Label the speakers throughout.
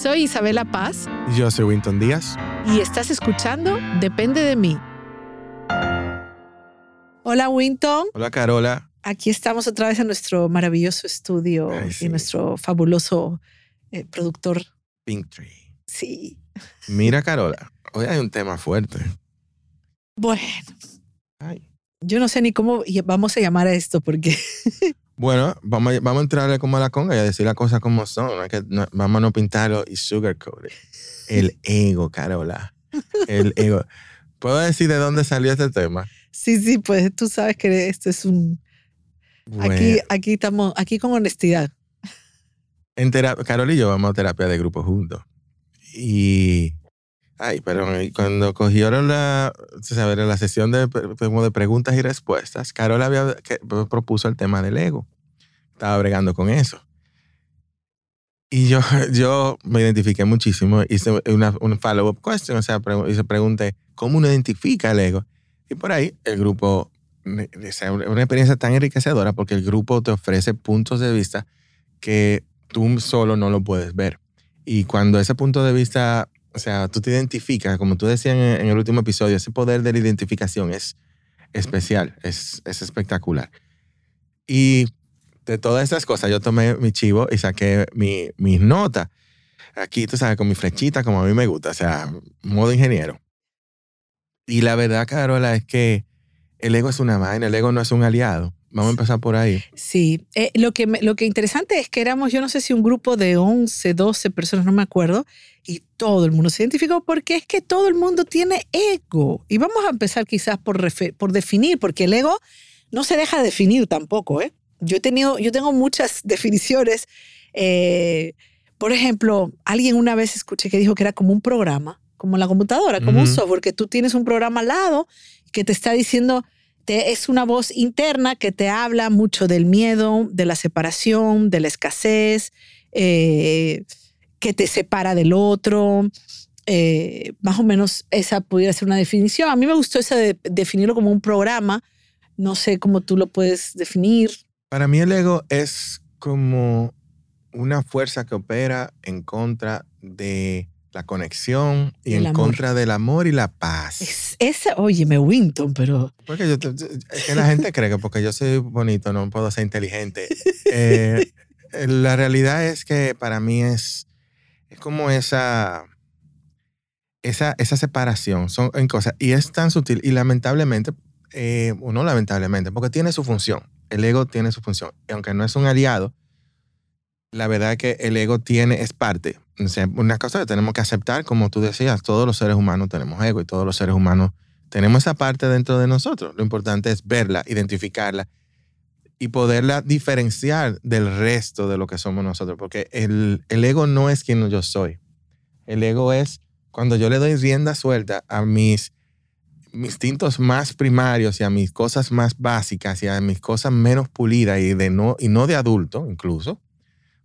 Speaker 1: Soy Isabela Paz.
Speaker 2: Yo soy Winton Díaz.
Speaker 1: Y estás escuchando Depende de mí. Hola Winton.
Speaker 2: Hola Carola.
Speaker 1: Aquí estamos otra vez en nuestro maravilloso estudio y nuestro fabuloso eh, productor.
Speaker 2: Pinktree.
Speaker 1: Sí.
Speaker 2: Mira Carola, hoy hay un tema fuerte.
Speaker 1: Bueno. Yo no sé ni cómo vamos a llamar a esto porque
Speaker 2: Bueno, vamos a, vamos a entrarle como a la conga y a decir las cosas como son. vamos a no pintarlo y sugarcoat El ego, Carola. El ego. ¿Puedo decir de dónde salió este tema?
Speaker 1: Sí, sí, pues tú sabes que esto es un... Aquí, aquí estamos, aquí con honestidad.
Speaker 2: En Carol y yo vamos a terapia de grupo juntos. Y... Ay, pero cuando cogieron la, la sesión de, de preguntas y respuestas, Carol había que, propuso el tema del ego estaba bregando con eso. Y yo, yo me identifiqué muchísimo, hice una, un follow-up question, o sea, se pregunté, ¿cómo uno identifica el ego? Y por ahí el grupo, es una experiencia tan enriquecedora porque el grupo te ofrece puntos de vista que tú solo no lo puedes ver. Y cuando ese punto de vista, o sea, tú te identificas, como tú decías en, el último episodio, ese poder de la identificación es especial, es, es espectacular. Y de todas estas cosas, yo tomé mi chivo y saqué mi, mis notas. Aquí, tú sabes, con mi flechita, como a mí me gusta, o sea, modo ingeniero. Y la verdad, Carola, es que el ego es una vaina, el ego no es un aliado. Vamos a empezar por ahí.
Speaker 1: Sí, eh, lo, que lo que interesante es que éramos, yo no sé si un grupo de 11, 12 personas, no me acuerdo, y todo el mundo se identificó porque es que todo el mundo tiene ego. Y vamos a empezar quizás por, por definir, porque el ego no se deja definir tampoco, ¿eh? yo he tenido, yo tengo muchas definiciones. Eh, por ejemplo, alguien una vez escuché que dijo que era como un programa, como la computadora, como un software, que tú tienes un programa al lado que te está diciendo, es una voz interna que te habla mucho del miedo, de la separación, de la escasez, eh, que te separa del otro. Eh, más o menos esa pudiera ser una definición. A mí me gustó esa de definirlo como un programa. No sé cómo tú lo puedes definir.
Speaker 2: Para mí el ego es como una fuerza que opera en contra de la conexión y en contra del amor y la paz.
Speaker 1: Es, ese, óyeme, Winton, pero...
Speaker 2: Porque yo, es que la gente cree que porque yo soy bonito no puedo ser inteligente. Eh, la realidad es que para mí es, es como esa, esa, esa separación son en cosas y es tan sutil y lamentablemente, eh, o no lamentablemente, porque tiene su función el ego tiene su función. Y aunque no es un aliado, la verdad es que el ego tiene, es parte. una cosa que tenemos que aceptar, como tú decías, todos los seres humanos tenemos ego y todos los seres humanos tenemos esa parte dentro de nosotros. Lo importante es verla, identificarla y poderla diferenciar del resto de lo que somos nosotros. Porque el, ego no es quien yo soy. El ego es cuando yo le doy rienda suelta a mis mis instintos más primarios y a mis cosas más básicas y a mis cosas menos pulidas y, de no, y no de adulto incluso,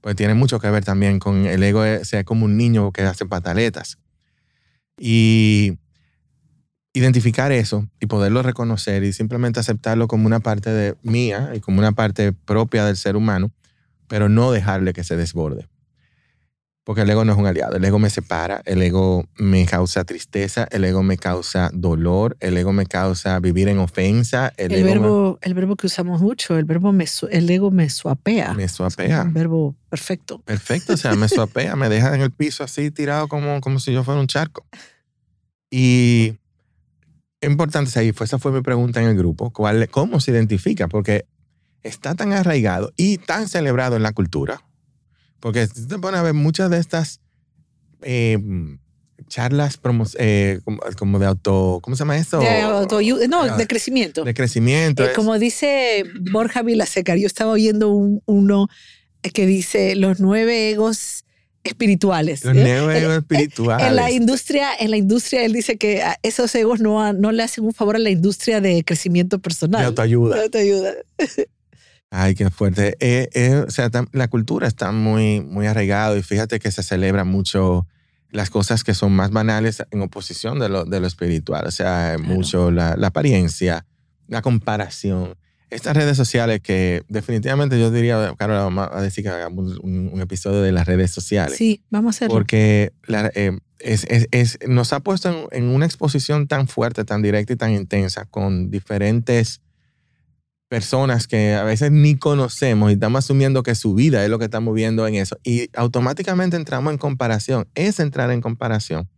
Speaker 2: pues tiene mucho que ver también con el ego, sea como un niño que hace pataletas. Y identificar eso y poderlo reconocer y simplemente aceptarlo como una parte de mía y como una parte propia del ser humano, pero no dejarle que se desborde. Porque el ego no es un aliado, el ego me separa, el ego me causa tristeza, el ego me causa dolor, el ego me causa vivir en ofensa.
Speaker 1: El, verbo, el verbo que usamos mucho, el verbo me, el ego me suapea.
Speaker 2: Me suapea.
Speaker 1: un verbo perfecto.
Speaker 2: Perfecto, o sea, me suapea, me deja en el piso así tirado como, como si yo fuera un charco. Y importante, ahí esa fue mi pregunta en el grupo, ¿cuál, ¿cómo se identifica? Porque está tan arraigado y tan celebrado en la cultura porque si te pones a ver muchas de estas eh, charlas eh, como, de auto, ¿cómo se llama eso?
Speaker 1: De auto, no, ah, de crecimiento.
Speaker 2: De crecimiento.
Speaker 1: Eh, como dice Borja Vilaseca, yo estaba oyendo uno que dice los nueve egos espirituales.
Speaker 2: Los nueve egos espirituales.
Speaker 1: En la industria, en la industria él dice que esos egos no, no le hacen un favor a la industria de crecimiento personal.
Speaker 2: De autoayuda.
Speaker 1: De autoayuda.
Speaker 2: Ay, qué fuerte. Eh, eh, o sea, la cultura está muy, muy arraigada y fíjate que se celebra mucho las cosas que son más banales en oposición de lo, de lo espiritual. O sea, mucho la, la, apariencia, la comparación. estas redes sociales que definitivamente yo diría, Carol, vamos a decir que hagamos un, episodio de las redes sociales.
Speaker 1: Sí, vamos a hacerlo.
Speaker 2: Porque eh, es, nos ha puesto en, una exposición tan fuerte, tan directa y tan intensa con diferentes personas que a veces ni conocemos y estamos asumiendo que su vida es lo que estamos viendo en eso. Y automáticamente entramos en comparación. Es entrar en comparación,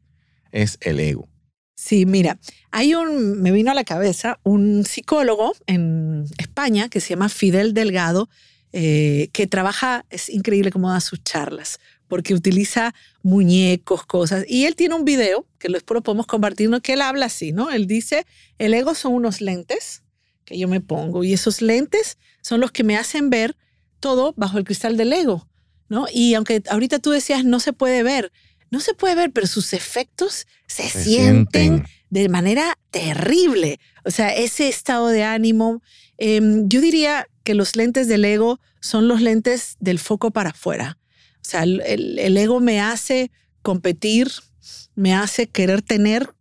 Speaker 2: es el ego.
Speaker 1: Sí, mira, hay un, me vino a la cabeza un psicólogo en España que se llama Fidel Delgado, eh, que trabaja, es increíble cómo da sus charlas, porque utiliza muñecos, cosas, y él tiene un video que lo podemos compartir, que él habla así, ¿no? Él dice, el ego son unos lentes que yo me pongo, y esos lentes son los que me hacen ver todo bajo el cristal del ego, ¿no? Y aunque ahorita tú decías, no se puede ver, no se puede ver, pero sus efectos se, sienten, de manera terrible. O sea, ese estado de ánimo, em, yo diría que los lentes del ego son los lentes del foco para afuera. O sea, el, ego me hace competir, me hace querer tener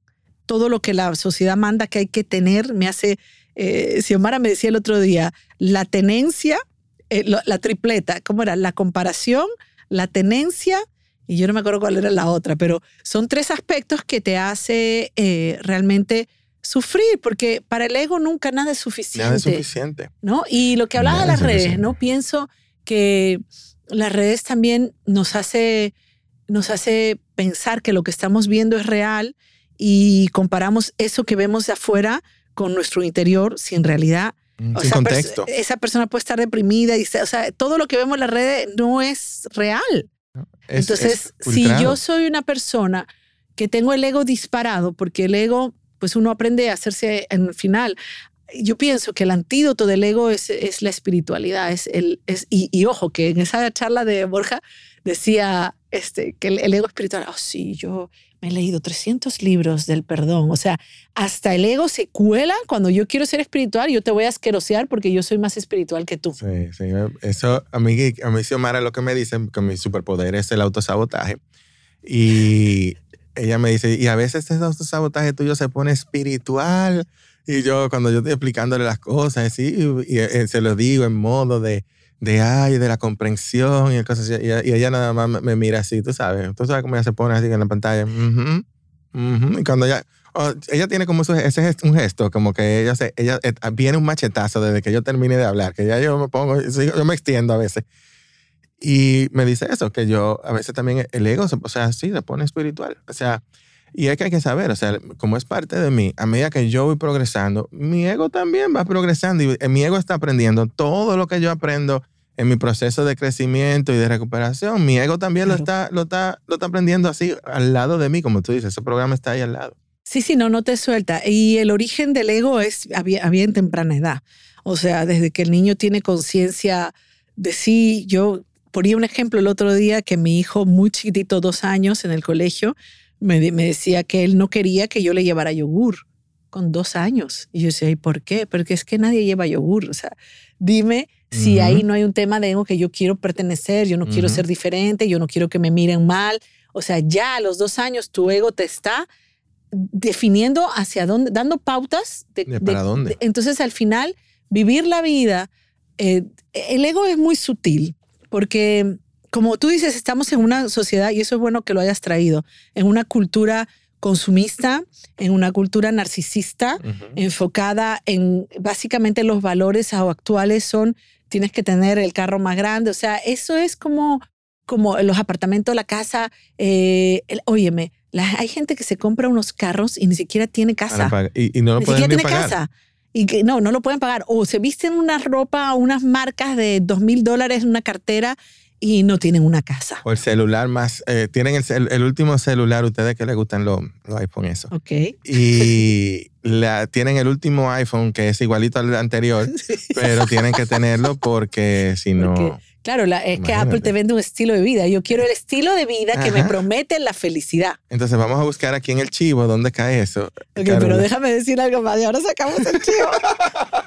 Speaker 1: todo lo que la sociedad manda que hay que tener, me hace, eh, Xiomara me decía el otro día, la tenencia, eh, la tripleta, ¿cómo era? La comparación, la tenencia y yo no me acuerdo cuál era la otra, pero son tres aspectos que te hace eh, realmente sufrir, porque para el ego nunca nada es suficiente.
Speaker 2: Nada es suficiente.
Speaker 1: ¿no? Y lo que hablaba de las redes, ¿no? Pienso que las redes también nos hace, nos hace pensar que lo que estamos viendo es real y comparamos eso que vemos de afuera con nuestro interior, si en realidad
Speaker 2: mm, sin contexto.
Speaker 1: esa persona puede estar deprimida y o sea, todo lo que vemos en las redes no es real. Entonces, si yo soy una persona que tengo el ego disparado, porque el ego, pues uno aprende a hacerse en el final. Yo pienso que el antídoto del ego es, es la espiritualidad. Es el, es, y, ojo, que en esa charla de Borja decía este, que el, ego espiritual, oh sí, yo me he leído 300 libros del perdón. O sea, hasta el ego se cuela cuando yo quiero ser espiritual, yo te voy a asquerosear porque yo soy más espiritual que tú.
Speaker 2: Sí, sí. Eso a mí, a mí Xiomara lo que me dicen que mi superpoder es el autosabotaje. Y ella me dice, y a veces ese autosabotaje tuyo se pone espiritual. Y yo, cuando yo estoy explicándole las cosas, ¿sí? y, y se lo digo en modo de, de ay, de la comprensión y cosas así. Y, ella nada más me, mira así, tú sabes. Tú sabes cómo ella se pone así en la pantalla. Y cuando ella, oh, ella tiene como ese, ese un gesto, como que ella, se, ella eh, viene un machetazo desde que yo termine de hablar, que ya yo me pongo, yo me extiendo a veces. Y me dice eso, que yo a veces también el ego, o sea, sí, se pone espiritual. O sea, y es que hay que saber, o sea, como es parte de mí, a medida que yo voy progresando, mi ego también va progresando y mi ego está aprendiendo todo lo que yo aprendo en mi proceso de crecimiento y de recuperación. Mi ego también lo, está, lo, está, lo está aprendiendo así al lado de mí, como tú dices, ese programa está ahí al lado.
Speaker 1: Sí, sí, no, no te suelta. Y el origen del ego es había, había en temprana edad. O sea, desde que el niño tiene conciencia de sí, yo ponía un ejemplo el otro día que mi hijo muy chiquitito, dos años en el colegio, me, decía que él no quería que yo le llevara yogur con dos años. Y yo decía, ¿y por qué? Porque es que nadie lleva yogur. O sea, dime si ahí no hay un tema de ego que yo quiero pertenecer, yo no quiero ser diferente, yo no quiero que me miren mal. O sea, ya a los dos años tu ego te está definiendo hacia dónde, dando pautas
Speaker 2: de, para dónde.
Speaker 1: entonces, al final, vivir la vida, eh, el ego es muy sutil, porque como tú dices, estamos en una sociedad, y eso es bueno que lo hayas traído, en una cultura consumista, en una cultura narcisista, enfocada en básicamente los valores actuales son, tienes que tener el carro más grande, o sea, eso es como, como los apartamentos, la casa, eh, óyeme, hay gente que se compra unos carros y ni siquiera tiene casa.
Speaker 2: Y, no lo ni siquiera tiene casa.
Speaker 1: Y que no, no lo pueden pagar. O se visten una ropa, unas marcas de dos mil dólares, una cartera y no tienen una casa.
Speaker 2: O el celular más, eh, tienen el, el, último celular, ustedes que les gustan los, los iPhone, eso.
Speaker 1: Ok.
Speaker 2: Y la, tienen el último iPhone que es igualito al anterior, pero tienen que tenerlo porque si no...
Speaker 1: Claro, es que Apple te vende un estilo de vida. Yo quiero el estilo de vida que me promete la felicidad.
Speaker 2: Entonces vamos a buscar aquí en el chivo dónde cae eso.
Speaker 1: Ok, pero déjame decir algo más. Y ahora sacamos el chivo.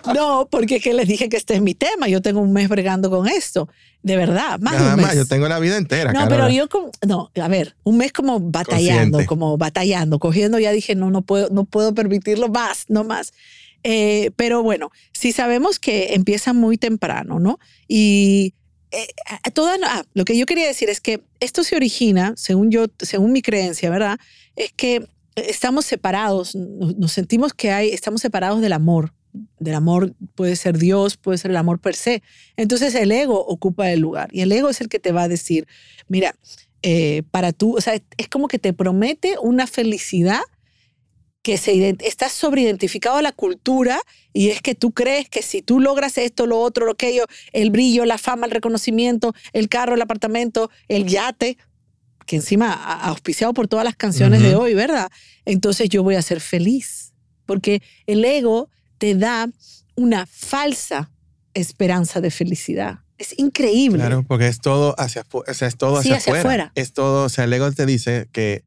Speaker 1: no, porque es que les dije que este es mi tema. Yo tengo un mes bregando con esto. De verdad, más Nada un mes. más,
Speaker 2: yo tengo la vida entera.
Speaker 1: No, pero yo como, no, a ver, un mes como batallando, como batallando, cogiendo, ya dije, no, no puedo, no puedo permitirlo más, no más. Eh, pero bueno, si sabemos que empieza muy temprano, ¿no? Y eh, ah, lo que yo quería decir es que esto se origina, según yo, según mi creencia, ¿verdad? Es que estamos separados, nos sentimos que hay, estamos separados del amor. Del amor puede ser Dios, puede ser el amor per se. Entonces el ego ocupa el lugar y el ego es el que te va a decir, mira, eh, para tú, o sea, es como que te promete una felicidad que se, estás sobreidentificado a la cultura y es que tú crees que si tú logras esto, lo otro, lo aquello, el brillo, la fama, el reconocimiento, el carro, el apartamento, el yate, que encima auspiciado por todas las canciones de hoy, ¿verdad? Entonces yo voy a ser feliz, porque el ego te da una falsa esperanza de felicidad. Es increíble.
Speaker 2: Claro, porque es todo hacia, o sea, es todo hacia, afuera. Es todo, o sea, el ego te dice que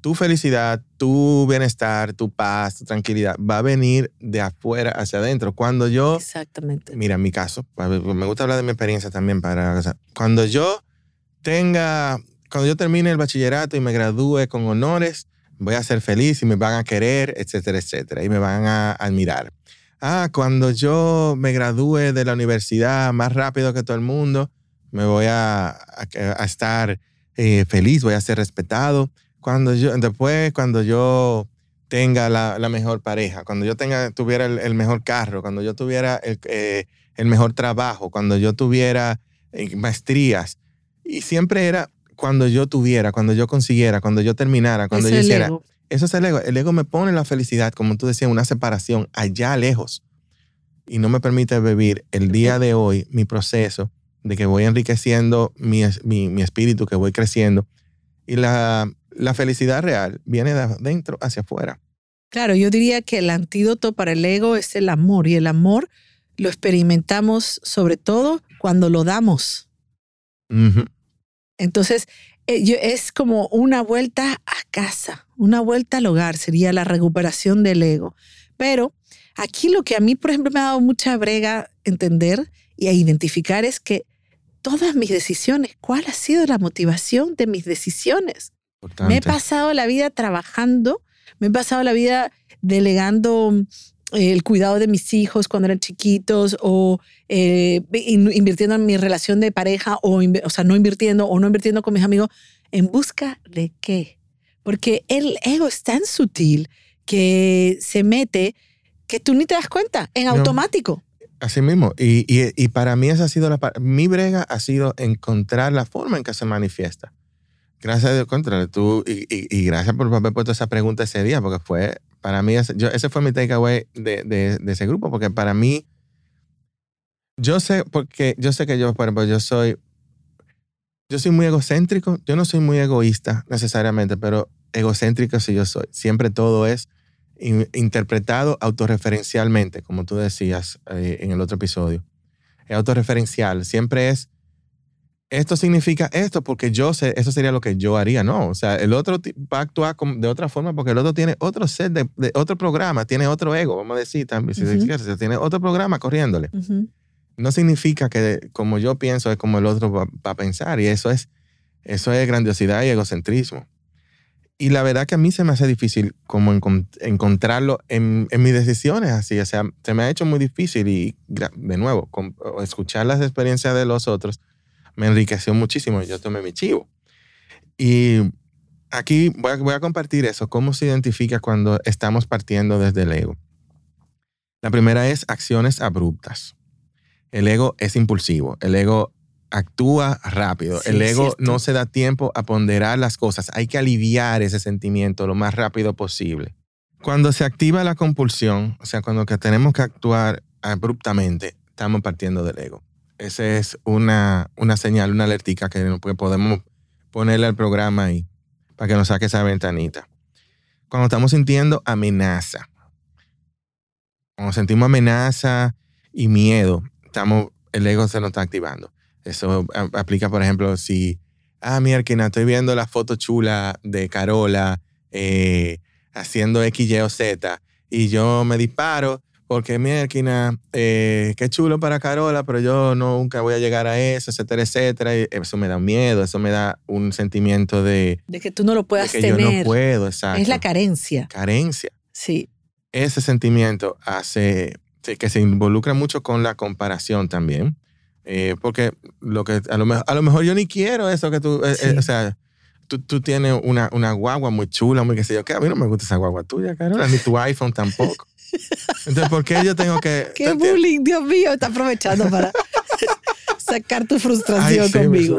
Speaker 2: tu felicidad, tu bienestar, tu paz, tu tranquilidad va a venir de afuera hacia adentro. Cuando yo...
Speaker 1: Exactamente.
Speaker 2: Mira, en mi caso, me gusta hablar de mi experiencia también para... cuando yo tenga, cuando yo termine el bachillerato y me gradúe con honores, voy a ser feliz y me van a querer, etcétera, etcétera, y me van a admirar. Ah, cuando yo me gradúe de la universidad más rápido que todo el mundo, me voy a, estar eh, feliz, voy a ser respetado cuando yo, después, cuando yo tenga la, mejor pareja, cuando yo tenga, tuviera el, mejor carro, cuando yo tuviera eh, el, mejor trabajo, cuando yo tuviera eh, maestrías. Y siempre era cuando yo tuviera, cuando yo consiguiera, cuando yo terminara, cuando yo hiciera. Eso es el ego. El ego me pone la felicidad, como tú decías, una separación allá lejos. Y no me permite vivir el día de hoy, mi proceso de que voy enriqueciendo mi, mi, mi espíritu, que voy creciendo. Y la, la felicidad real viene de adentro hacia afuera.
Speaker 1: Claro, yo diría que el antídoto para el ego es el amor y el amor lo experimentamos sobre todo cuando lo damos. Entonces, eh, es como una vuelta a casa, una vuelta al hogar, sería la recuperación del ego. Pero aquí lo que a mí, por ejemplo, me ha dado mucha brega entender y a identificar es que todas mis decisiones, ¿cuál ha sido la motivación de mis decisiones? Me he pasado la vida trabajando, me he pasado la vida delegando eh, el cuidado de mis hijos cuando eran chiquitos o eh, invirtiendo en mi relación de pareja o, o sea, no invirtiendo o no invirtiendo con mis amigos. ¿En busca de qué? Porque el ego es tan sutil que se mete que tú ni te das cuenta, en automático.
Speaker 2: Así mismo. Y, y, y, para mí esa ha sido la... Mi brega ha sido encontrar la forma en que se manifiesta. Gracias a Dios, contra tú, y, y, gracias por haber puesto esa pregunta ese día, porque fue, para mí, yo, ese fue mi takeaway de, de, de, ese grupo, porque para mí, yo sé, porque yo sé que yo, por ejemplo, yo soy, yo soy muy egocéntrico, yo no soy muy egoísta necesariamente, pero egocéntrico sí yo soy. Siempre todo es interpretado autorreferencialmente, como tú decías eh, en el otro episodio. Es autorreferencial, siempre es esto significa esto porque yo sé, eso sería lo que yo haría. No, o sea, el otro va a actuar de otra forma porque el otro tiene otro set de, otro programa, tiene otro ego, vamos a decir también, si se tiene otro programa corriéndole. No significa que como yo pienso es como el otro va, a pensar y eso es, eso es grandiosidad y egocentrismo. Y la verdad que a mí se me hace difícil como encontrarlo en, en, mis decisiones así. O sea, se me ha hecho muy difícil y de nuevo, escuchar las experiencias de los otros me enriqueció muchísimo. Yo tomé mi chivo. Y aquí voy a, voy a compartir eso, cómo se identifica cuando estamos partiendo desde el ego. La primera es acciones abruptas. El ego es impulsivo, el ego actúa rápido, el ego no se da tiempo a ponderar las cosas, hay que aliviar ese sentimiento lo más rápido posible. Cuando se activa la compulsión, o sea, cuando que tenemos que actuar abruptamente, estamos partiendo del ego. Esa es una, una señal, una alertica que podemos ponerle al programa ahí para que nos saque esa ventanita. Cuando estamos sintiendo amenaza, cuando sentimos amenaza y miedo, estamos, el ego se nos está activando. Eso aplica, por ejemplo, si, ah, mira, estoy viendo la foto chula de Carola eh, haciendo X, Y o Z y yo me disparo porque mi eh, qué chulo para Carola, pero yo nunca voy a llegar a eso, etcétera, etcétera. Y eso me da miedo, eso me da un sentimiento de...
Speaker 1: De que tú no lo puedas
Speaker 2: de
Speaker 1: que
Speaker 2: yo no puedo, exacto.
Speaker 1: Es la carencia.
Speaker 2: Carencia.
Speaker 1: Sí.
Speaker 2: ese sentimiento hace que se involucra mucho con la comparación también. Eh, porque lo que a lo, mejor, a lo mejor yo ni quiero eso que tú, eh, eh, o sea, tú, tú, tienes una, una guagua muy chula, muy que sé yo, que a mí no me gusta esa guagua tuya, Carola, ni tu iPhone tampoco. Entonces, ¿por qué yo tengo que...
Speaker 1: ¡Qué bullying, Dios mío! Está aprovechando para sacar tu frustración conmigo.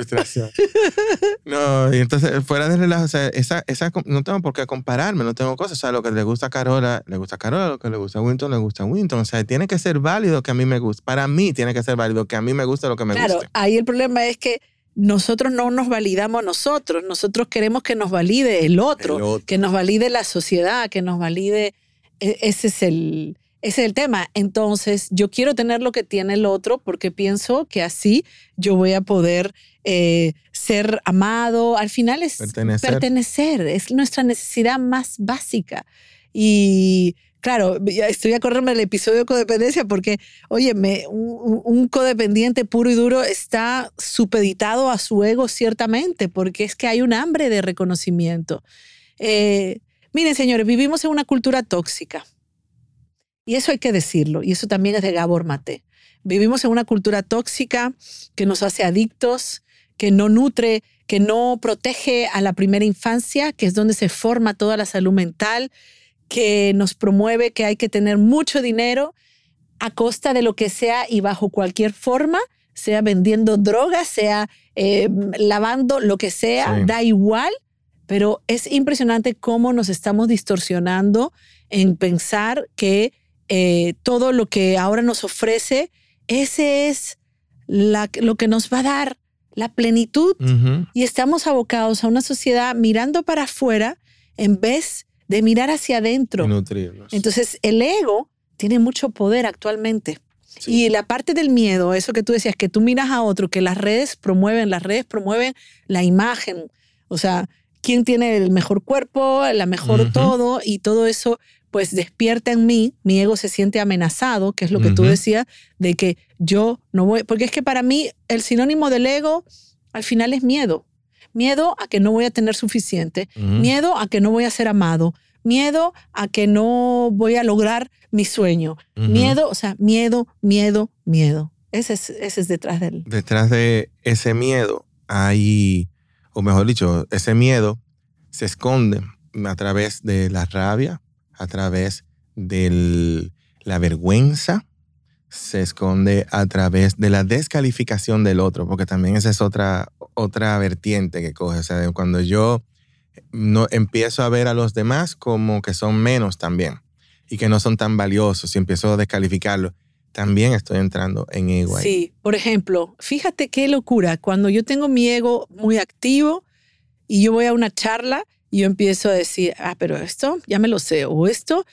Speaker 2: No, y entonces, fuera de relajo, o sea, esa, esa, no tengo por qué compararme, no tengo cosas. O sea, lo que le gusta a Carola, le gusta a Carola, lo que le gusta a Winton, le gusta a Winton. O sea, tiene que ser válido que a mí me guste. Para mí tiene que ser válido que a mí me guste lo que me
Speaker 1: guste. Claro, ahí el problema es que nosotros no nos validamos nosotros, nosotros queremos que nos valide el otro, el otro. que nos valide la sociedad, que nos valide, ese es el, ese es el tema. Entonces, yo quiero tener lo que tiene el otro porque pienso que así yo voy a poder eh, ser amado. Al final es pertenecer. es nuestra necesidad más básica. Y claro, estoy a acordarme del episodio de codependencia porque, oye, un, un, codependiente puro y duro está supeditado a su ego ciertamente, porque es que hay un hambre de reconocimiento. Eh, miren, señores, vivimos en una cultura tóxica. Y eso hay que decirlo, y eso también es de Gabor Mate. Vivimos en una cultura tóxica que nos hace adictos, que no nutre, que no protege a la primera infancia, que es donde se forma toda la salud mental, que nos promueve que hay que tener mucho dinero a costa de lo que sea y bajo cualquier forma, sea vendiendo drogas, sea eh, lavando lo que sea, da igual, pero es impresionante cómo nos estamos distorsionando en pensar que eh, todo lo que ahora nos ofrece, ese es lo que nos va a dar la plenitud. Y estamos abocados a una sociedad mirando para afuera en vez de mirar hacia adentro. Entonces, el ego tiene mucho poder actualmente. Y la parte del miedo, eso que tú decías, que tú miras a otro, que las redes promueven, las redes promueven la imagen. O sea, quién tiene el mejor cuerpo, la mejor todo, y todo eso pues despierta en mí, mi ego se siente amenazado, que es lo que tú decías, de que yo no voy, porque es que para mí el sinónimo del ego al final es miedo. Miedo a que no voy a tener suficiente, miedo a que no voy a ser amado, miedo a que no voy a lograr mi sueño, miedo, o sea, miedo, miedo, miedo. Ese es, ese es detrás del...
Speaker 2: Detrás de ese miedo hay, o mejor dicho, ese miedo se esconde a través de la rabia, a través de la vergüenza, se esconde a través de la descalificación del otro, porque también esa es otra, otra vertiente que coge. O sea, cuando yo no empiezo a ver a los demás como que son menos también y que no son tan valiosos y empiezo a descalificarlos, también estoy entrando en ego ahí.
Speaker 1: Sí, por ejemplo, fíjate qué locura, cuando yo tengo mi ego muy activo y yo voy a una charla y yo empiezo a decir, ah, pero esto ya me lo sé, o esto,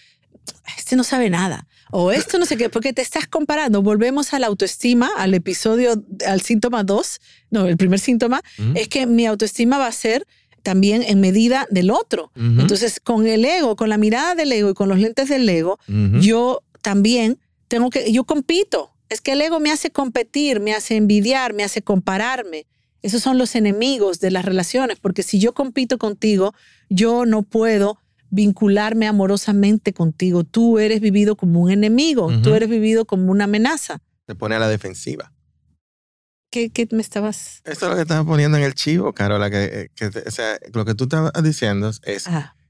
Speaker 1: este no sabe nada, o esto no sé qué, porque te estás comparando. Volvemos a la autoestima, al episodio, al síntoma 2, no, el primer síntoma, es que mi autoestima va a ser también en medida del otro. Entonces, con el ego, con la mirada del ego y con los lentes del ego, yo también tengo que, yo compito. Es que el ego me hace competir, me hace envidiar, me hace compararme. Esos son los enemigos de las relaciones, porque si yo compito contigo, yo no puedo vincularme amorosamente contigo. Tú eres vivido como un enemigo, tú eres vivido como una amenaza.
Speaker 2: Te pone a la defensiva.
Speaker 1: ¿Qué, qué me estabas...?
Speaker 2: Esto es lo que estabas poniendo en el chivo, Carola, que, que o sea, lo que tú estabas diciendo es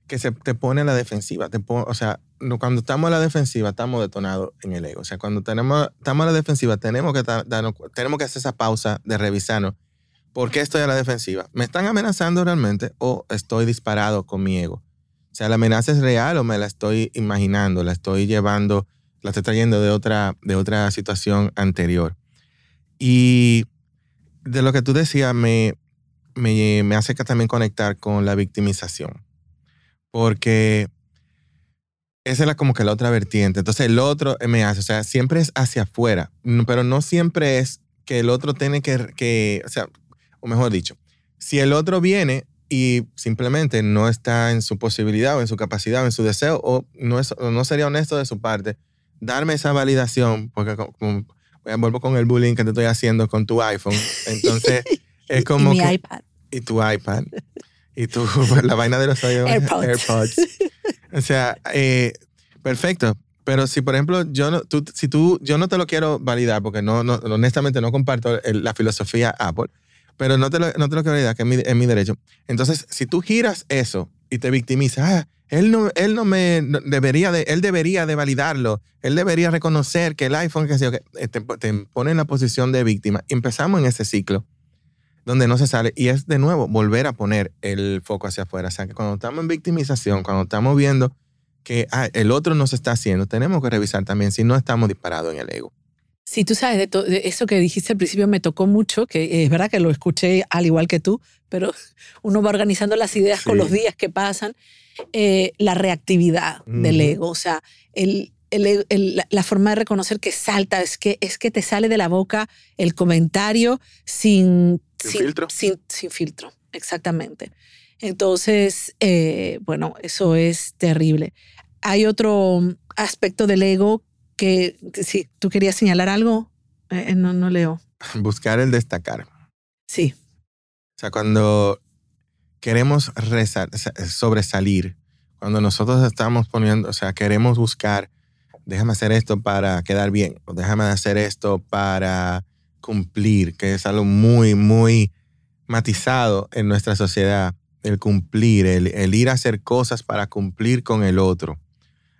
Speaker 2: que se te pone a la defensiva. Te o sea, cuando estamos a la defensiva, estamos detonados en el ego. O sea, cuando tenemos, estamos a la defensiva, tenemos que, tenemos que hacer esa pausa de revisarnos ¿Por qué estoy a la defensiva? ¿Me están amenazando realmente o estoy disparado con mi ego? O sea, la amenaza es real o me la estoy imaginando, la estoy llevando, la estoy trayendo de otra, de otra situación anterior. Y de lo que tú decías, me, me, me hace también conectar con la victimización. Porque esa es la, como que la otra vertiente. Entonces el otro me hace, o sea, siempre es hacia afuera, pero no siempre es que el otro tiene que, que o sea, o mejor dicho, si el otro viene y simplemente no está en su posibilidad o en su capacidad o en su deseo o no, es, no sería honesto de su parte, darme esa validación, porque como, vuelvo con el bullying que te estoy haciendo con tu iPhone, entonces es como...
Speaker 1: y
Speaker 2: mi
Speaker 1: iPad.
Speaker 2: Y tu iPad. Y tu, la vaina de los AirPods. AirPods. O sea, eh, Perfecto. Pero si, por ejemplo, yo no, tú, si tú, yo no te lo quiero validar, porque no, no honestamente no comparto la filosofía Apple, pero no te lo, no te lo quiero validar, que es mi, es mi derecho. Entonces, si tú giras eso y te victimizas, ah, él no, él no me debería de, él debería de validarlo, él debería reconocer que el iPhone, que, que eh, te, te pone en la posición de víctima. Empezamos en ese ciclo donde no se sale. Y es de nuevo volver a poner el foco hacia afuera. O sea, que cuando estamos en victimización, cuando estamos viendo que ah, el otro nos está haciendo, tenemos que revisar también si no estamos disparados en el ego.
Speaker 1: Sí, tú sabes, de, eso que dijiste al principio me tocó mucho, que es verdad que lo escuché al igual que tú, pero uno va organizando las ideas con los días que pasan. Eh, la reactividad del ego, o sea, el, la, forma de reconocer que salta, es que, es que te sale de la boca el comentario sin,
Speaker 2: sin, filtro.
Speaker 1: Sin, filtro, exactamente. Entonces, eh, bueno, eso es terrible. Hay otro aspecto del ego que, si tú querías señalar algo, eh, no, no leo.
Speaker 2: Buscar el destacar.
Speaker 1: Sí.
Speaker 2: O sea, cuando queremos sobresalir, cuando nosotros estamos poniendo, o sea, queremos buscar, déjame hacer esto para quedar bien, o déjame hacer esto para cumplir, que es algo muy, muy matizado en nuestra sociedad, el cumplir, el ir a hacer cosas para cumplir con el otro.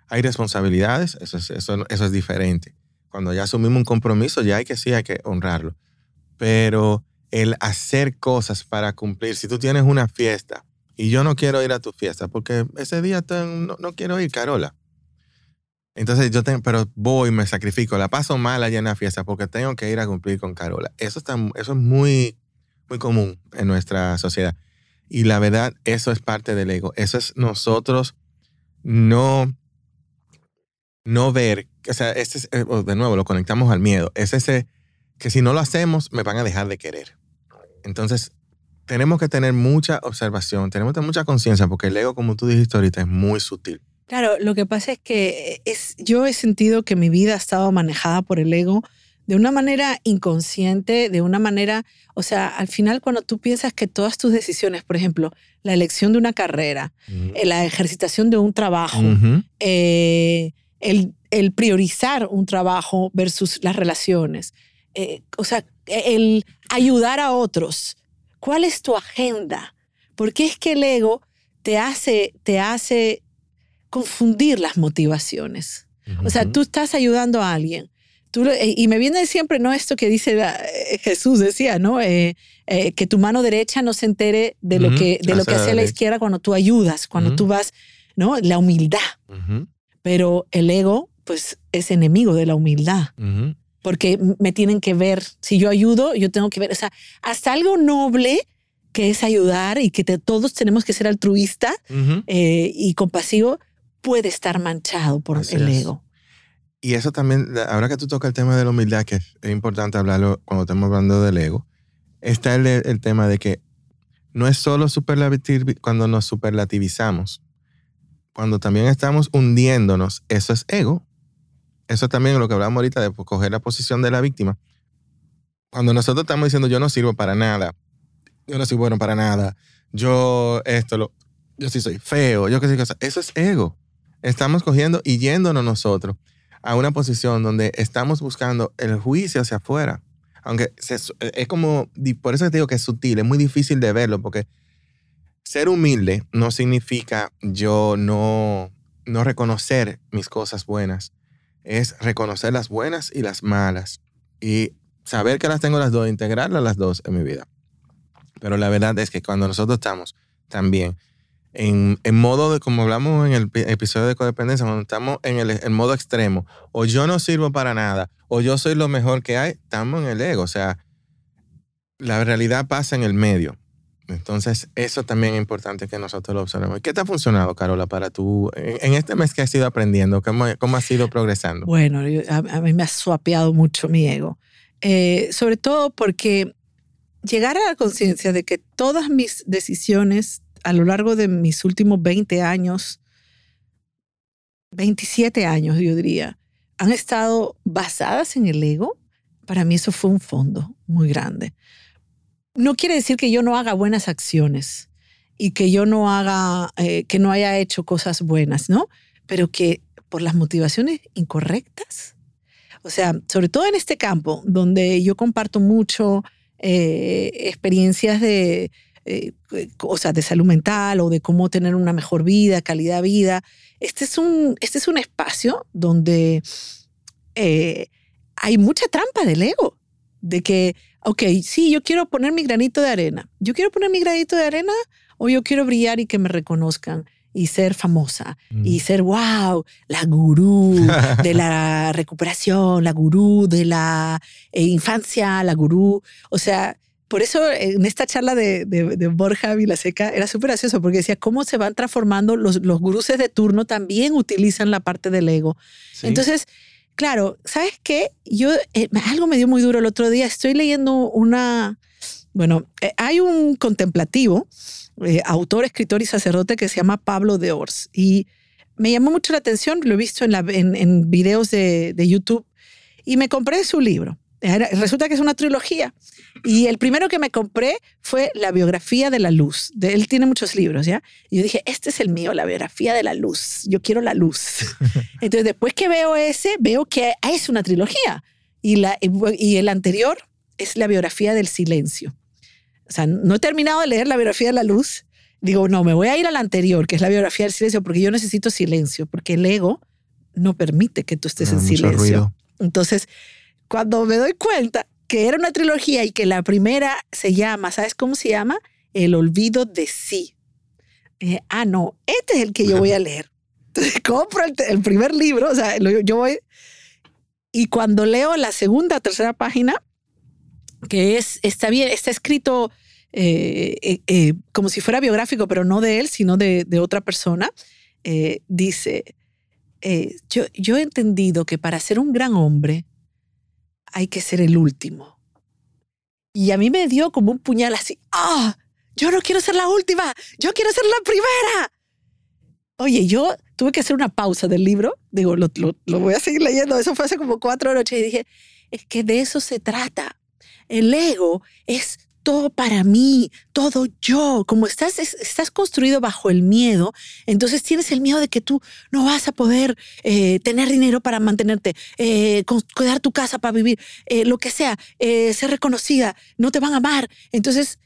Speaker 2: Hay responsabilidades, eso es, diferente. Cuando ya asumimos un compromiso, ya hay que sí, hay que honrarlo. Pero el hacer cosas para cumplir, si tú tienes una fiesta y yo no quiero ir a tu fiesta porque ese día no, quiero ir, Carola. Entonces yo tengo, pero voy, me sacrifico, la paso mal allá en la fiesta porque tengo que ir a cumplir con Carola. Eso, está, eso es muy, muy común en nuestra sociedad. Y la verdad, eso es parte del ego. Eso es nosotros no no ver, o sea, este es, eh, de nuevo, lo conectamos al miedo. Es ese que si no lo hacemos, me van a dejar de querer. Entonces, tenemos que tener mucha observación, tenemos que tener mucha conciencia, porque el ego, como tú dijiste ahorita, es muy sutil.
Speaker 1: Claro, lo que pasa es que es, yo he sentido que mi vida ha estado manejada por el ego de una manera inconsciente, de una manera, o sea, al final cuando tú piensas que todas tus decisiones, por ejemplo, la elección de una carrera, eh, la ejercitación de un trabajo, eh, el, el priorizar un trabajo versus las relaciones, eh, o sea, el ayudar a otros. ¿Cuál es tu agenda? Porque es que el ego te hace, te hace confundir las motivaciones. O sea, tú estás ayudando a alguien. Tú, y me viene siempre, ¿no? Esto que dice eh, Jesús, decía, ¿no? Eh, que tu mano derecha no se entere de lo que, de lo que hace la izquierda cuando tú ayudas, cuando tú vas, ¿no? La humildad. Pero el ego, pues, es enemigo de la humildad. Porque me tienen que ver, si yo ayudo, yo tengo que ver, o sea, hasta algo noble que es ayudar y que todos tenemos que ser altruistas eh, y compasivo, puede estar manchado por el ego.
Speaker 2: Y eso también, ahora que tú tocas el tema de la humildad, que es importante hablarlo cuando estamos hablando del ego, está el, el tema de que no es solo cuando nos superlativizamos, cuando también estamos hundiéndonos, eso es ego. Eso también es lo que hablamos ahorita de coger la posición de la víctima. Cuando nosotros estamos diciendo yo no sirvo para nada, yo no soy bueno para nada, yo esto, lo, yo sí soy feo, yo qué sé cosa, eso es ego. Estamos cogiendo y yéndonos nosotros a una posición donde estamos buscando el juicio hacia afuera. Aunque es como, por eso te digo que es sutil, es muy difícil de verlo, porque ser humilde no significa yo no, no reconocer mis cosas buenas. Es reconocer las buenas y las malas. Y saber que las tengo las dos, integrarlas las dos en mi vida. Pero la verdad es que cuando nosotros estamos también en, en modo de, como hablamos en el episodio de codependencia, cuando estamos en el, el, modo extremo, o yo no sirvo para nada, o yo soy lo mejor que hay, estamos en el ego. O sea, la realidad pasa en el medio. Entonces, eso también es importante que nosotros lo observemos. ¿Qué te ha funcionado, Carola, para tú, en, este mes que has ido aprendiendo? ¿Cómo, cómo has ido progresando?
Speaker 1: Bueno, a, mí me ha suapeado mucho mi ego. Eh, sobre todo porque llegar a la conciencia de que todas mis decisiones a lo largo de mis últimos 20 años, 27 años, yo diría, han estado basadas en el ego, para mí eso fue un fondo muy grande no quiere decir que yo no haga buenas acciones y que yo no haga, eh, que no haya hecho cosas buenas, ¿no? Pero que por las motivaciones incorrectas. O sea, sobre todo en este campo, donde yo comparto mucho eh, experiencias de, eh, o sea, de salud mental o de cómo tener una mejor vida, calidad de vida. Este es un, este es un espacio donde eh, hay mucha trampa del ego, de que, ok, sí, yo quiero poner mi granito de arena. Yo quiero poner mi granito de arena o yo quiero brillar y que me reconozcan y ser famosa y
Speaker 2: Mm.
Speaker 1: ser, wow, la gurú de la recuperación, la gurú de la eh, infancia, la gurú. O sea, por eso en esta charla de, de, de Borja Vilaseca era súper gracioso porque decía cómo se van transformando los, los guruses de turno también utilizan la parte del ego.
Speaker 2: Sí.
Speaker 1: Entonces, claro, ¿sabes qué? Yo, eh, algo me dio muy duro el otro día. Estoy leyendo una, bueno, eh, hay un contemplativo, eh, autor, escritor y sacerdote que se llama Pablo de Ors. Y me llamó mucho la atención, lo he visto en, la, en, en videos de, de YouTube y me compré su libro. Resulta que es una trilogía. Y el primero que me compré fue La biografía de la luz. De, él tiene muchos libros, ¿ya? Y yo dije, este es el mío, La biografía de la luz. Yo quiero la luz. Entonces, después que veo ese, veo que es una trilogía. Y, la, y el anterior es la biografía del silencio. O sea, no he terminado de leer la biografía de la luz. Digo, no, me voy a ir a la anterior, que es la biografía del silencio, porque yo necesito silencio, porque el ego no permite que tú estés
Speaker 2: Ah,
Speaker 1: en silencio.
Speaker 2: ruido.
Speaker 1: Entonces, cuando me doy cuenta que era una trilogía y que la primera se llama, ¿sabes cómo se llama? El olvido de sí. Dije, ah, no, este es el que yo voy a leer. Entonces compro el, el primer libro, o sea, lo- yo voy. Y cuando leo la segunda, tercera página, que es, está bien, está escrito eh, eh, eh, como si fuera biográfico, pero no de él, sino de, de otra persona, eh, dice, eh, yo, yo he entendido que para ser un gran hombre hay que ser el último. Y a mí me dio como un puñal así, ah, yo no quiero ser la última, yo quiero ser la primera. Oye, yo tuve que hacer una pausa del libro, digo, lo, lo, voy a seguir leyendo, eso fue hace como cuatro noches y dije, es que de eso se trata. El ego es todo para mí, todo yo. Como estás, es- estás construido bajo el miedo, entonces tienes el miedo de que tú no vas a poder eh, tener dinero para mantenerte, eh, cuidar tu casa para vivir, eh, lo que sea, ser reconocida, no te van a amar. Entonces,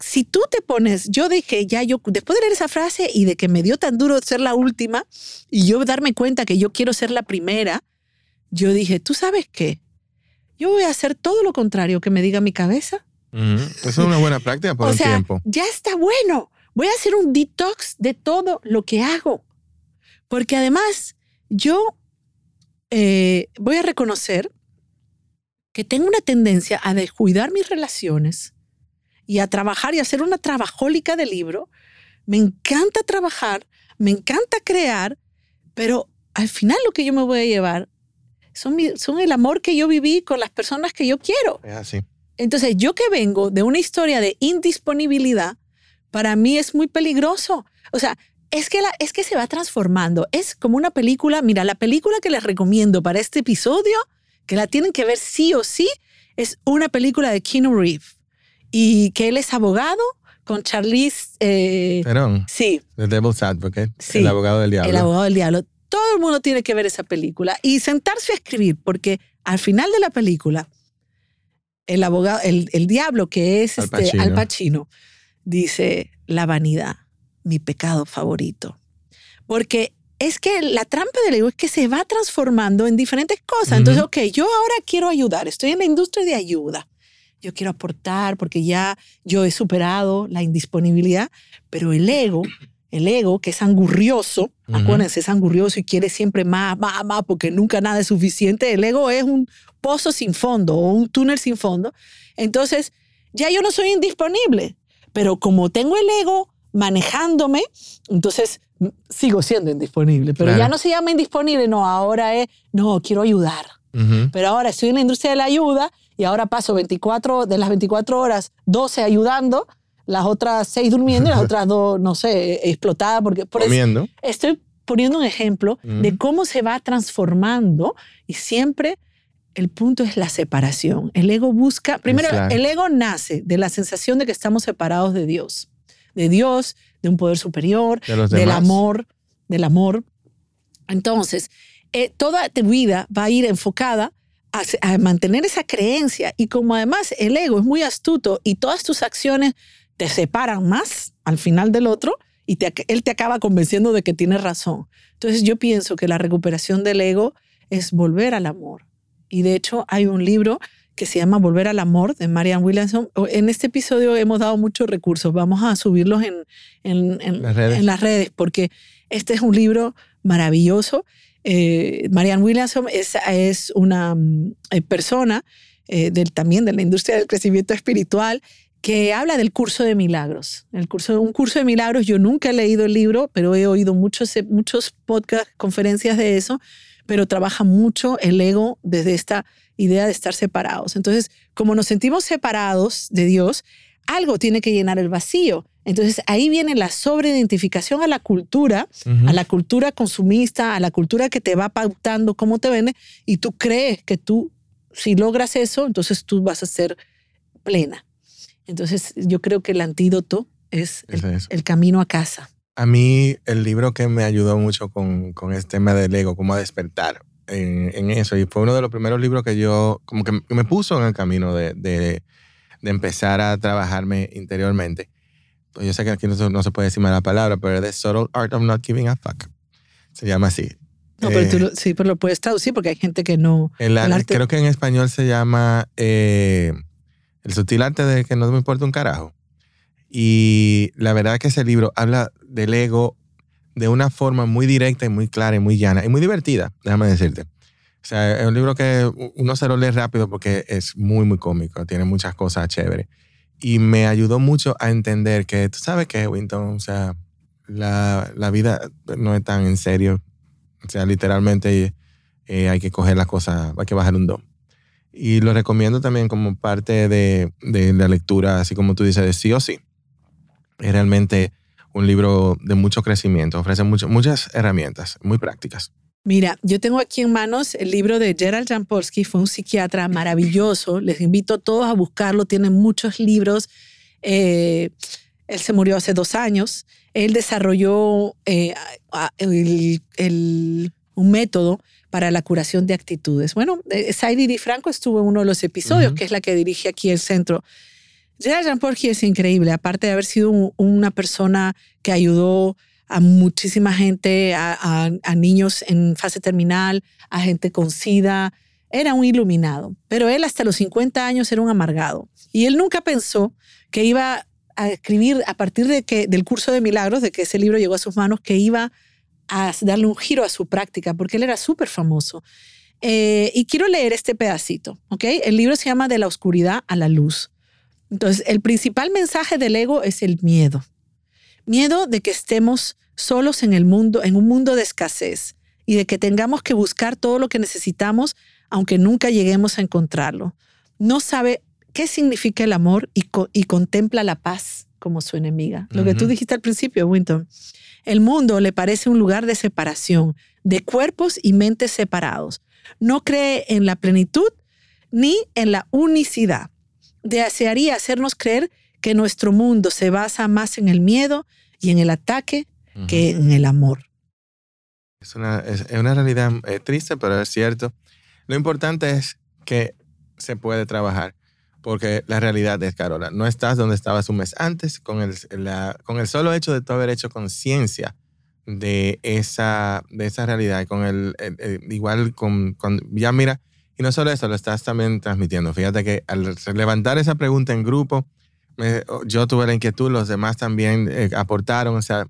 Speaker 1: si tú te pones, yo dije, ya yo, después de leer esa frase y de que me dio tan duro ser la última y yo darme cuenta que yo quiero ser la primera, yo dije, ¿tú sabes qué? Yo voy a hacer todo lo contrario que me diga mi cabeza.
Speaker 2: Eso es una buena práctica por
Speaker 1: o
Speaker 2: un
Speaker 1: sea,
Speaker 2: tiempo.
Speaker 1: ya está bueno. Voy a hacer un detox de todo lo que hago. Porque además, yo eh, voy a reconocer que tengo una tendencia a descuidar mis relaciones y a trabajar y a ser una trabajólica de libro. Me encanta trabajar, me encanta crear, pero al final lo que yo me voy a llevar son, mi- son el amor que yo viví con las personas que yo quiero.
Speaker 2: Es así.
Speaker 1: Entonces, yo que vengo de una historia de indisponibilidad, para mí es muy peligroso. O sea, es que, la, es que se va transformando. Es como una película. Mira, la película que les recomiendo para este episodio, que la tienen que ver sí o sí, es una película de Keanu Reeves. Y que él es abogado con Charlize. eh,
Speaker 2: Perón,
Speaker 1: sí,
Speaker 2: The Devil's Advocate,
Speaker 1: Sí,
Speaker 2: el abogado del diablo.
Speaker 1: el abogado del diablo. Todo el mundo tiene que ver esa película y sentarse a escribir, porque al final de la película, el abogado, el, el diablo que es
Speaker 2: Al
Speaker 1: este,
Speaker 2: Pacino.
Speaker 1: Al Pacino, dice la vanidad, mi pecado favorito. Porque es que la trampa del ego es que se va transformando en diferentes cosas. Entonces,
Speaker 2: Ujú.
Speaker 1: ok, yo ahora quiero ayudar, estoy en la industria de ayuda. Yo quiero aportar porque ya yo he superado la indisponibilidad, pero el ego, el ego que es angurrioso,
Speaker 2: Ujú.
Speaker 1: acuérdense, es angurrioso y quiere siempre más, más, más, porque nunca nada es suficiente. El ego es un pozo sin fondo o un túnel sin fondo. Entonces, ya yo no soy indisponible, pero como tengo el ego manejándome, entonces mm, sigo siendo indisponible. Pero
Speaker 2: Claro.
Speaker 1: ya no se llama indisponible, no, ahora es, no, quiero ayudar. Pero ahora estoy en la industria de la ayuda y ahora paso 24 de las 24 horas, 12 ayudando, las otras 6 durmiendo y las otras dos, no sé, explotadas. Porque por eso estoy poniendo un ejemplo de cómo se va transformando y siempre el punto es la separación. El ego busca, primero,
Speaker 2: Exacto.
Speaker 1: el ego nace de la sensación de que estamos separados de Dios, de Dios, de un poder superior,
Speaker 2: De
Speaker 1: del amor, del amor. Entonces, eh, toda tu vida va a ir enfocada a, a, mantener esa creencia y como además el ego es muy astuto y todas tus acciones te separan más al final del otro y te, él te acaba convenciendo de que tienes razón. Entonces yo pienso que la recuperación del ego es volver al amor. Y de hecho hay un libro que se llama Volver al Amor de Marianne Williamson. En este episodio hemos dado muchos recursos. Vamos a subirlos en, en, en, las, redes. en las, redes. porque este es un libro maravilloso. Eh, Marianne Williamson es, es una eh, persona eh, del, también de la industria del crecimiento espiritual que habla del curso de milagros. El curso, un curso de milagros, yo nunca he leído el libro, pero he oído muchos, muchos podcasts, conferencias de eso, pero trabaja mucho el ego desde esta idea de estar separados. Entonces, como nos sentimos separados de Dios, algo tiene que llenar el vacío. Entonces ahí viene la sobreidentificación a la cultura, a la cultura consumista, a la cultura que te va pautando cómo te vende y tú crees que tú, si logras eso, entonces tú vas a ser plena. Entonces yo creo que el antídoto es el, el camino a casa.
Speaker 2: A mí el libro que me ayudó mucho con, con este tema del ego, como a despertar en, en, eso, y fue uno de los primeros libros que yo, como que me puso en el camino de, de, de empezar a trabajarme interiormente. Yo sé que aquí no, no, se puede decir mala palabra, pero es The Subtle Art of Not Giving a Fuck. Se llama así.
Speaker 1: No, pero tú, eh, sí, pero lo puedes traducir porque hay gente que no...
Speaker 2: El, el arte, creo que en español se llama eh, El sutil arte de que no me importa un carajo. Y la verdad es que ese libro habla del ego de una forma muy directa y muy clara y muy llana y muy divertida, déjame decirte. O sea, es un libro que uno se lo lee rápido porque es muy, muy cómico, tiene muchas cosas chéveres. Y me ayudó mucho a entender que, tú sabes que, Winton, o sea, la, la, vida no es tan en serio. O sea, literalmente eh, hay que coger las cosas, hay que bajar un don. Y lo recomiendo también como parte de, de la lectura, así como tú dices, de sí o sí es realmente un libro de mucho crecimiento, ofrece mucho, muchas herramientas muy prácticas.
Speaker 1: Mira, yo tengo aquí en manos el libro de Gerald Jampolsky, fue un psiquiatra maravilloso, les invito a todos a buscarlo, tiene muchos libros. Eh, él se murió hace dos años, él desarrolló eh, el, el, un método para la curación de actitudes. Bueno, eh, Saidi Di Franco estuvo en uno de los episodios, uh -huh. que es la que dirige aquí el centro Gerald Jean Porgy es increíble, aparte de haber sido un, una persona que ayudó a muchísima gente, a, niños en fase terminal, a gente con SIDA. Era un iluminado, pero él hasta los 50 años era un amargado. Y él nunca pensó que iba a escribir a partir de que, del curso de milagros, de que ese libro llegó a sus manos, que iba a darle un giro a su práctica, porque él era súper famoso. Eh, y quiero leer este pedacito, ¿ok? El libro se llama De la oscuridad a la luz. Entonces, el principal mensaje del ego es el miedo. Miedo de que estemos solos en el mundo, en un mundo de escasez y de que tengamos que buscar todo lo que necesitamos aunque nunca lleguemos a encontrarlo. No sabe qué significa el amor y, co y contempla la paz como su enemiga. Uh -huh. Lo que tú dijiste al principio, Winton. El mundo le parece un lugar de separación, de cuerpos y mentes separados. No cree en la plenitud ni en la unicidad desearía hacernos creer que nuestro mundo se basa más en el miedo y en el ataque uh -huh. que en el amor.
Speaker 2: Es una, es, una realidad eh, triste, pero es cierto. Lo importante es que se puede trabajar, porque la realidad es, Carola, no estás donde estabas un mes antes con el, la, con el solo hecho de tú haber hecho conciencia de esa, de esa realidad, con el, el, el igual con, con, ya mira, no solo eso, lo estás también transmitiendo. Fíjate que al levantar esa pregunta en grupo, yo tuve la inquietud, los demás también eh, aportaron. O sea,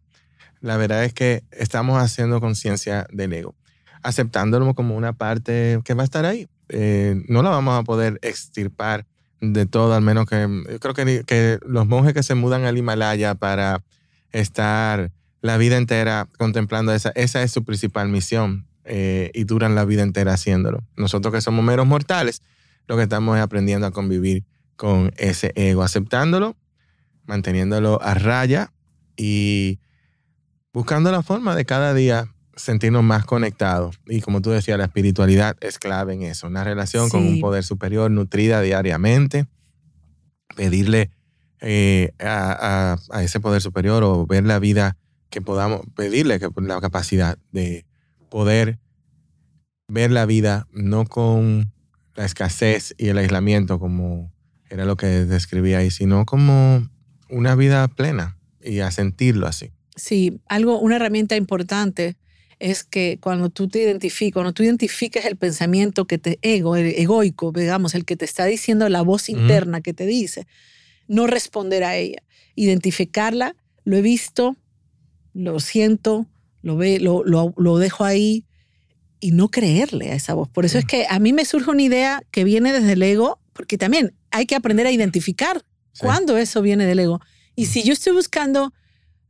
Speaker 2: la verdad es que estamos haciendo conciencia del ego, aceptándolo como una parte que va a estar ahí. Eh, no la vamos a poder extirpar de todo, al menos que yo creo que, que los monjes que se mudan al Himalaya para estar la vida entera contemplando esa, esa es su principal misión, eh, y duran la vida entera haciéndolo. Nosotros que somos meros mortales, lo que estamos es aprendiendo a convivir con ese ego, aceptándolo, manteniéndolo a raya y buscando la forma de cada día sentirnos más conectados. Y como tú decías, la espiritualidad es clave en eso. Una relación sí. con un poder superior nutrida diariamente, pedirle eh, a, a, a, ese poder superior o ver la vida que podamos, pedirle que, la capacidad de poder ver la vida no con la escasez y el aislamiento como era lo que describía ahí, sino como una vida plena y a sentirlo así.
Speaker 1: Sí, algo, una herramienta importante es que cuando tú te identificas, cuando tú identificas el pensamiento que te ego, el egoico, digamos, el que te está diciendo la voz interna que te dice, no responder a ella, identificarla, lo he visto, lo siento, lo, ve, lo, lo, dejo ahí y no creerle a esa voz. Por eso es que a mí me surge una idea que viene desde el ego, porque también hay que aprender a identificar cuándo eso viene del ego. Y si yo estoy buscando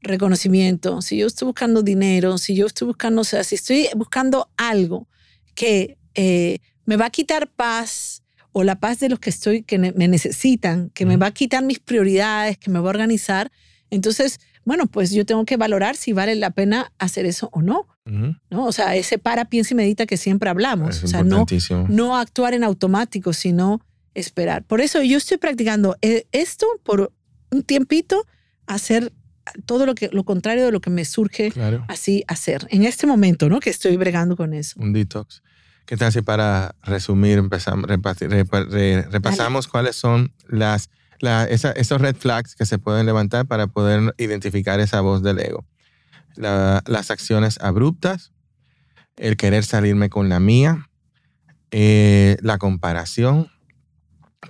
Speaker 1: reconocimiento, si yo estoy buscando dinero, si yo estoy buscando, o sea, si estoy buscando algo que eh, me va a quitar paz o la paz de los que estoy, que me necesitan, que me va a quitar mis prioridades, que me va a organizar, entonces, bueno, pues yo tengo que valorar si vale la pena hacer eso o no. ¿no? O sea, ese para, piensa y medita que siempre hablamos. o sea, no, no actuar en automático, sino esperar. Por eso yo estoy practicando eh, esto por un tiempito, hacer todo lo que lo contrario de lo que me surge así hacer en este momento, ¿no? Que estoy bregando con eso.
Speaker 2: Un detox. ¿Qué tal si para resumir empezamos, repasamos cuáles son las esos red flags que se pueden levantar para poder identificar esa voz del ego? las acciones abruptas, el querer salirme con la mía, eh, la comparación,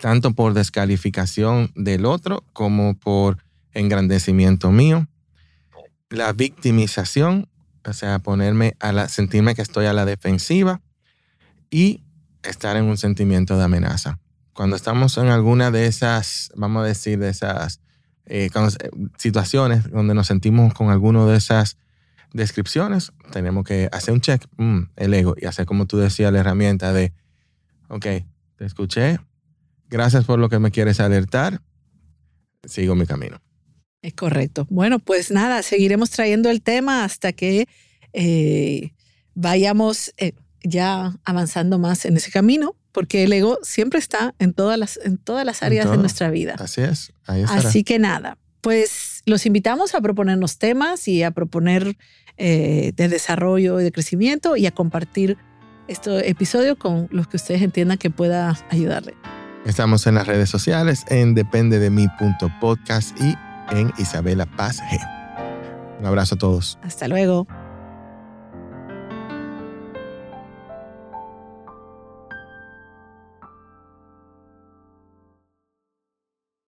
Speaker 2: tanto por descalificación del otro como por engrandecimiento mío, la victimización, o sea, ponerme a la, sentirme que estoy a la defensiva y estar en un sentimiento de amenaza. Cuando estamos en alguna de esas, vamos a decir, de esas eh, situaciones donde nos sentimos con alguna de esas descripciones, tenemos que hacer un check, mm, el ego, y hacer como tú decías, la herramienta de, ok, te escuché, gracias por lo que me quieres alertar, sigo mi camino.
Speaker 1: Es correcto. Bueno, pues nada, seguiremos trayendo el tema hasta que eh, vayamos eh, ya avanzando más en ese camino, porque el ego siempre está en todas las, en todas las áreas de nuestra vida.
Speaker 2: Así es.
Speaker 1: Así que nada, pues los invitamos a proponernos temas y a proponer eh, de desarrollo y de crecimiento y a compartir este episodio con los que ustedes entiendan que pueda ayudarle.
Speaker 2: Estamos en las redes sociales en depende de mi.podcast y en Isabela Paz G. Un abrazo a todos.
Speaker 1: Hasta luego.